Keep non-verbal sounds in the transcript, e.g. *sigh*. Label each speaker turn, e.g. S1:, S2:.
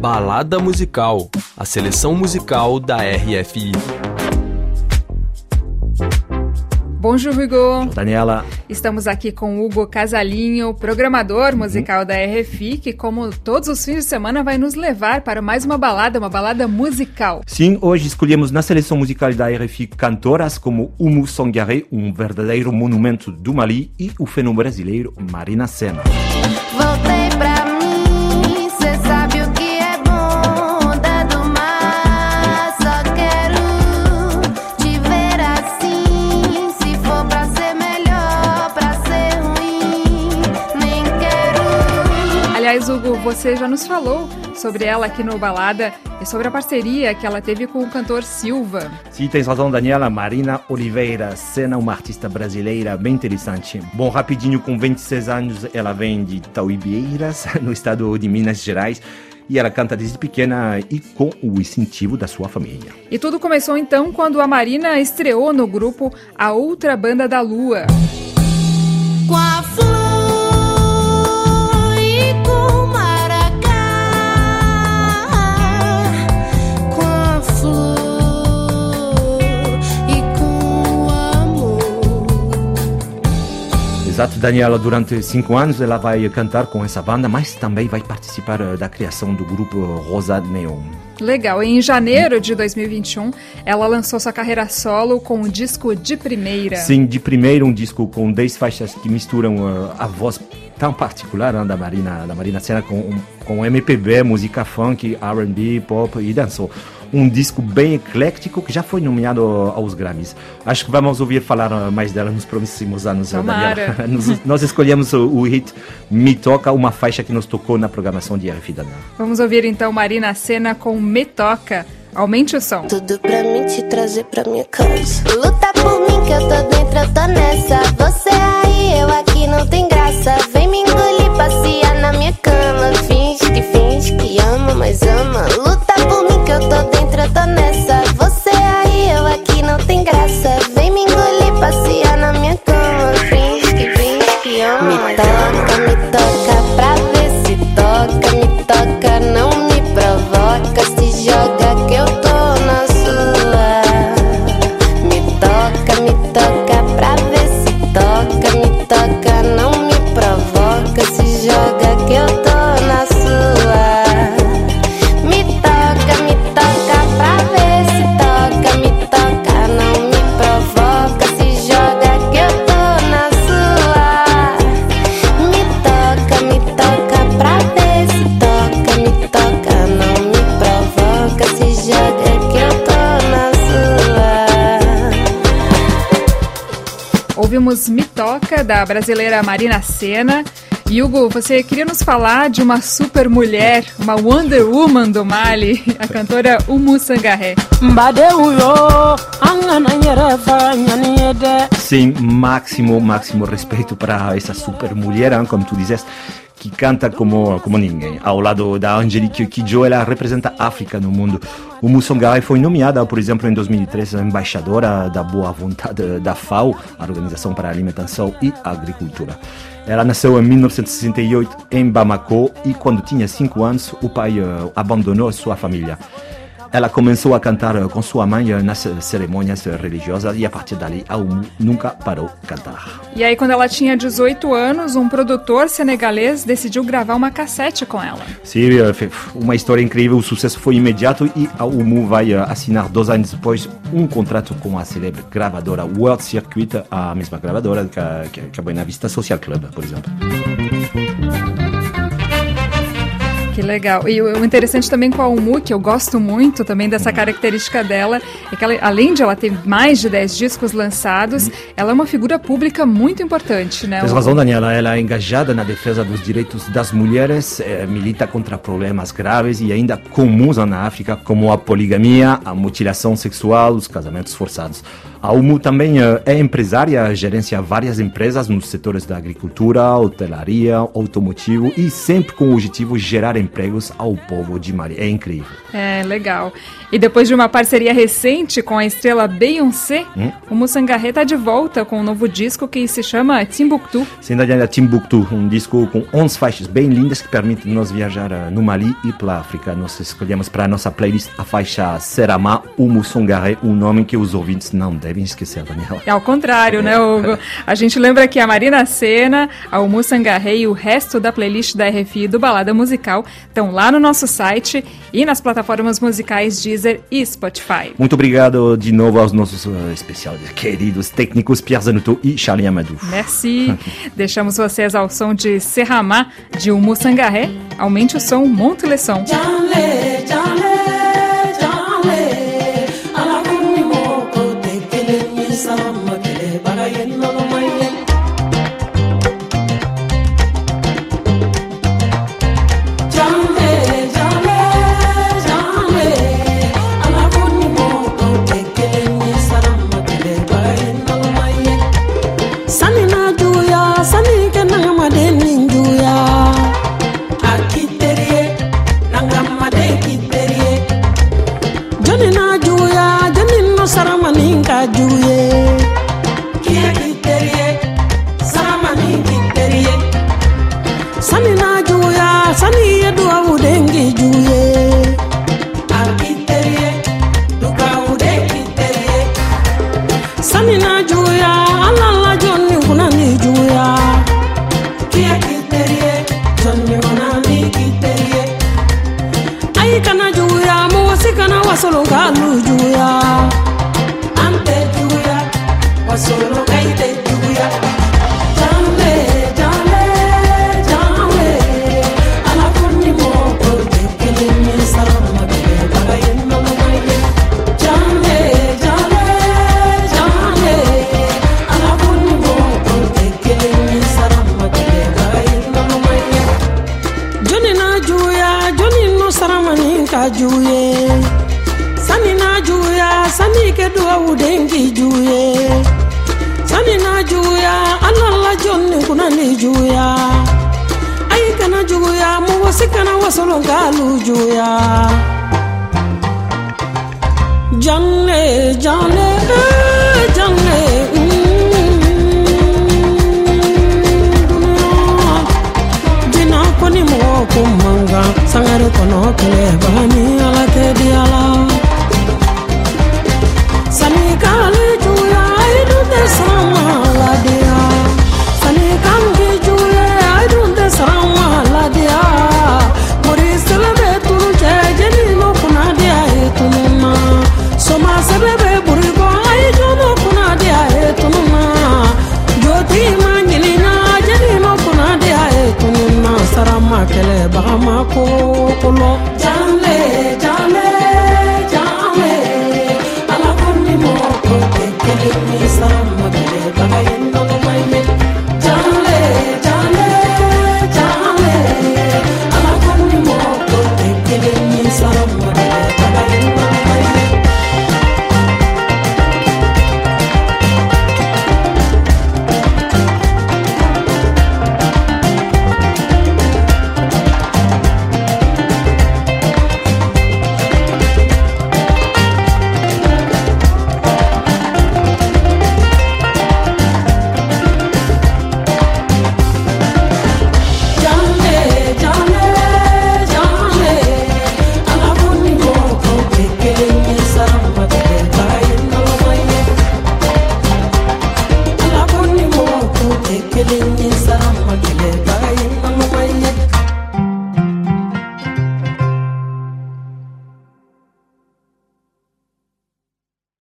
S1: Balada Musical, a seleção musical da RFI.
S2: Bonjour, Hugo.
S3: Daniela.
S2: Estamos aqui com Hugo Casalinho, programador uhum. musical da RFI, que, como todos os fins de semana, vai nos levar para mais uma balada, uma balada musical.
S3: Sim, hoje escolhemos na seleção musical da RFI cantoras como Umu Songaré, um verdadeiro monumento do Mali, e o fenômeno brasileiro Marina Senna. Voltei
S2: Aliás, Hugo, você já nos falou sobre ela aqui no Balada e sobre a parceria que ela teve com o cantor Silva.
S3: Sim, tens razão, Daniela. Marina Oliveira, cena uma artista brasileira bem interessante. Bom, rapidinho, com 26 anos, ela vem de Tauibieiras, *laughs* no estado de Minas Gerais e ela canta desde pequena e com o incentivo da sua família.
S2: E tudo começou então quando a Marina estreou no grupo A Outra Banda da Lua. Com a flor
S3: Exato, Daniela, durante cinco anos ela vai cantar com essa banda, mas também vai participar eh, da criação do grupo Rosa Neon.
S2: Legal, em janeiro de 2021 ela lançou sua carreira solo com um disco de primeira.
S3: Sim, de primeira, um disco com 10 faixas que misturam uh, a voz tão particular né, da Marina, da Marina Senna com, com MPB, música funk, R&B, pop e dançou um disco bem eclético que já foi nomeado aos Grammys. Acho que vamos ouvir falar mais dela nos próximos anos,
S2: Tomara. *laughs*
S3: Nós, nós escolhemos o, o, hit Me Toca, uma faixa que nos tocou na programação de RFI Daniela.
S2: Vamos ouvir então Marina Senna com Me Toca. Aumente o som.
S4: Tudo pra mim te trazer pra minha casa. Luta por mim que eu tô dentro, eu tô nessa. Você aí, eu aqui, não tem graça. Vem me engolir, passear na minha cama. Finge que finge que ama, mas ama.
S2: Ouvimos Me Toca, da brasileira Marina Senna. E Hugo, você queria nos falar de uma super mulher, uma Wonder Woman do Mali, a cantora Umu Sangaré.
S3: Sim, máximo, máximo respeito para essa super mulher, como tu dizes, que canta como, como ninguém. Ao lado da Angelique Kidjo, ela representa a África no mundo. O Musongai foi nomeada, por exemplo, em 2003, embaixadora da boa vontade da FAO, a Organização para a Alimentação e Agricultura. Ela nasceu em 1968 em Bamako e quando tinha 5 anos o pai uh, abandonou sua família. Ela começou a cantar com sua mãe nas cerimônias religiosas e a partir dali a Umu nunca parou de cantar.
S2: E aí quando ela tinha 18 anos, um produtor senegalês decidiu gravar uma cassete com ela.
S3: Sim, uma história incrível, o sucesso foi imediato e a Umu vai assinar dois anos depois um contrato com a célebre gravadora World Circuit, a mesma gravadora que a, que a Buena Vista Social Club, por exemplo.
S2: Que legal. E o interessante também com a Umu, que eu gosto muito também dessa característica dela, é que ela, além de ela ter mais de 10 discos lançados, ela é uma figura pública muito importante, né?
S3: Tens razão, Daniela. Ela é engajada na defesa dos direitos das mulheres, eh, milita contra problemas graves e ainda comuns na África, como a poligamia, a mutilação sexual, os casamentos forçados. A UMU também eh, é empresária, gerencia várias empresas nos setores da agricultura, hotelaria, automotivo e sempre com o objetivo de gerar empregos ao povo de Mali. É incrível.
S2: É, legal. E depois de uma parceria recente com a estrela Beyoncé, hum? o Mussangaré está de volta com um novo disco que se chama Timbuktu.
S3: Sem dúvida, Timbuktu, um disco com 11 faixas bem lindas que permitem nos viajar eh, no Mali e pela África. Nós escolhemos para a nossa playlist a faixa Serama, o Mussangaré, um nome que os ouvintes não devem esquecer, Daniela.
S2: É ao contrário, né, Hugo? A gente lembra que a Marina Sena, a Umu Sangaré e o resto da playlist da RFI do Balada Musical estão lá no nosso site e nas plataformas musicais Deezer e Spotify.
S3: Muito obrigado de novo aos nossos uh, especiais queridos técnicos Pierre Zanuto e Charlie Amadou.
S2: Merci. Deixamos vocês ao som de Serramá, de Umu Sangaré. Aumente o som, monte le som.
S5: solo galujuya masolo ngalu juya janle janle I'm kama kokolo